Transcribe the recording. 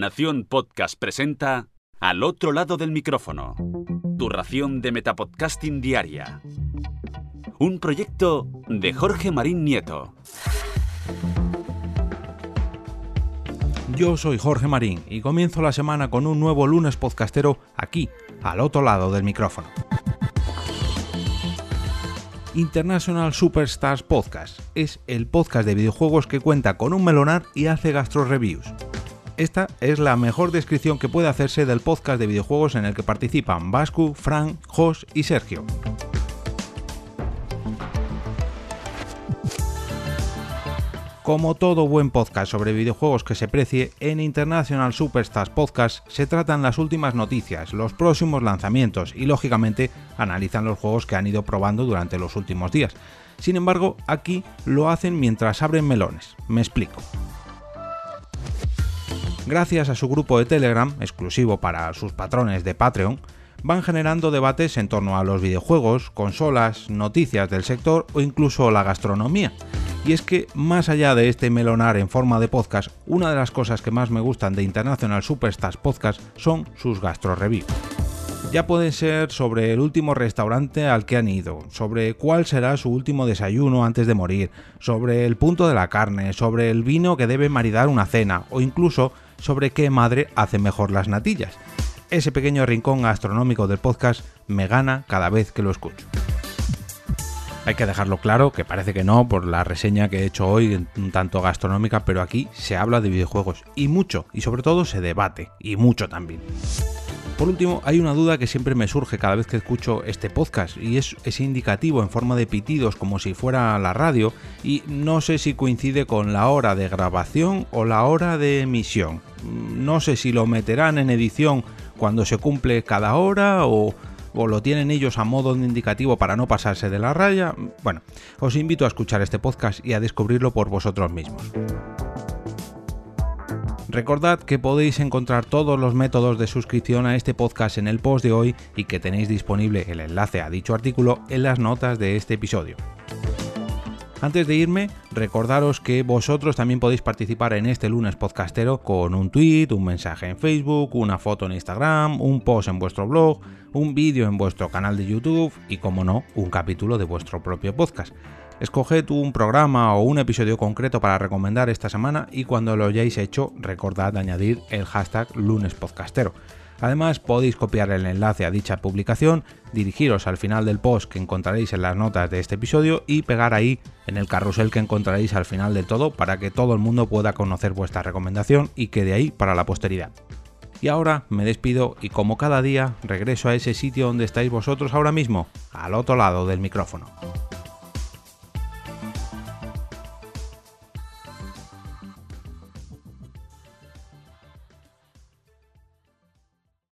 Nación Podcast presenta Al otro lado del micrófono. Tu ración de Metapodcasting Diaria. Un proyecto de Jorge Marín Nieto. Yo soy Jorge Marín y comienzo la semana con un nuevo lunes podcastero aquí, al otro lado del micrófono. International Superstars Podcast es el podcast de videojuegos que cuenta con un melonar y hace gastro reviews. Esta es la mejor descripción que puede hacerse del podcast de videojuegos en el que participan Vascu, Frank, Jos y Sergio. Como todo buen podcast sobre videojuegos que se precie, en International Superstars Podcast se tratan las últimas noticias, los próximos lanzamientos y lógicamente analizan los juegos que han ido probando durante los últimos días. Sin embargo, aquí lo hacen mientras abren melones. Me explico. Gracias a su grupo de Telegram, exclusivo para sus patrones de Patreon, van generando debates en torno a los videojuegos, consolas, noticias del sector o incluso la gastronomía. Y es que, más allá de este melonar en forma de podcast, una de las cosas que más me gustan de International Superstars Podcast son sus gastro reviews. Ya pueden ser sobre el último restaurante al que han ido, sobre cuál será su último desayuno antes de morir, sobre el punto de la carne, sobre el vino que debe maridar una cena o incluso sobre qué madre hace mejor las natillas. Ese pequeño rincón gastronómico del podcast me gana cada vez que lo escucho. Hay que dejarlo claro, que parece que no, por la reseña que he hecho hoy, un tanto gastronómica, pero aquí se habla de videojuegos y mucho, y sobre todo se debate, y mucho también. Por último, hay una duda que siempre me surge cada vez que escucho este podcast y es indicativo en forma de pitidos como si fuera la radio y no sé si coincide con la hora de grabación o la hora de emisión. No sé si lo meterán en edición cuando se cumple cada hora o, o lo tienen ellos a modo de indicativo para no pasarse de la raya. Bueno, os invito a escuchar este podcast y a descubrirlo por vosotros mismos. Recordad que podéis encontrar todos los métodos de suscripción a este podcast en el post de hoy y que tenéis disponible el enlace a dicho artículo en las notas de este episodio. Antes de irme, recordaros que vosotros también podéis participar en este lunes podcastero con un tweet, un mensaje en Facebook, una foto en Instagram, un post en vuestro blog, un vídeo en vuestro canal de YouTube y, como no, un capítulo de vuestro propio podcast. Escoged un programa o un episodio concreto para recomendar esta semana y cuando lo hayáis hecho recordad añadir el hashtag lunespodcastero. Además podéis copiar el enlace a dicha publicación, dirigiros al final del post que encontraréis en las notas de este episodio y pegar ahí en el carrusel que encontraréis al final del todo para que todo el mundo pueda conocer vuestra recomendación y quede ahí para la posteridad. Y ahora me despido y como cada día regreso a ese sitio donde estáis vosotros ahora mismo, al otro lado del micrófono.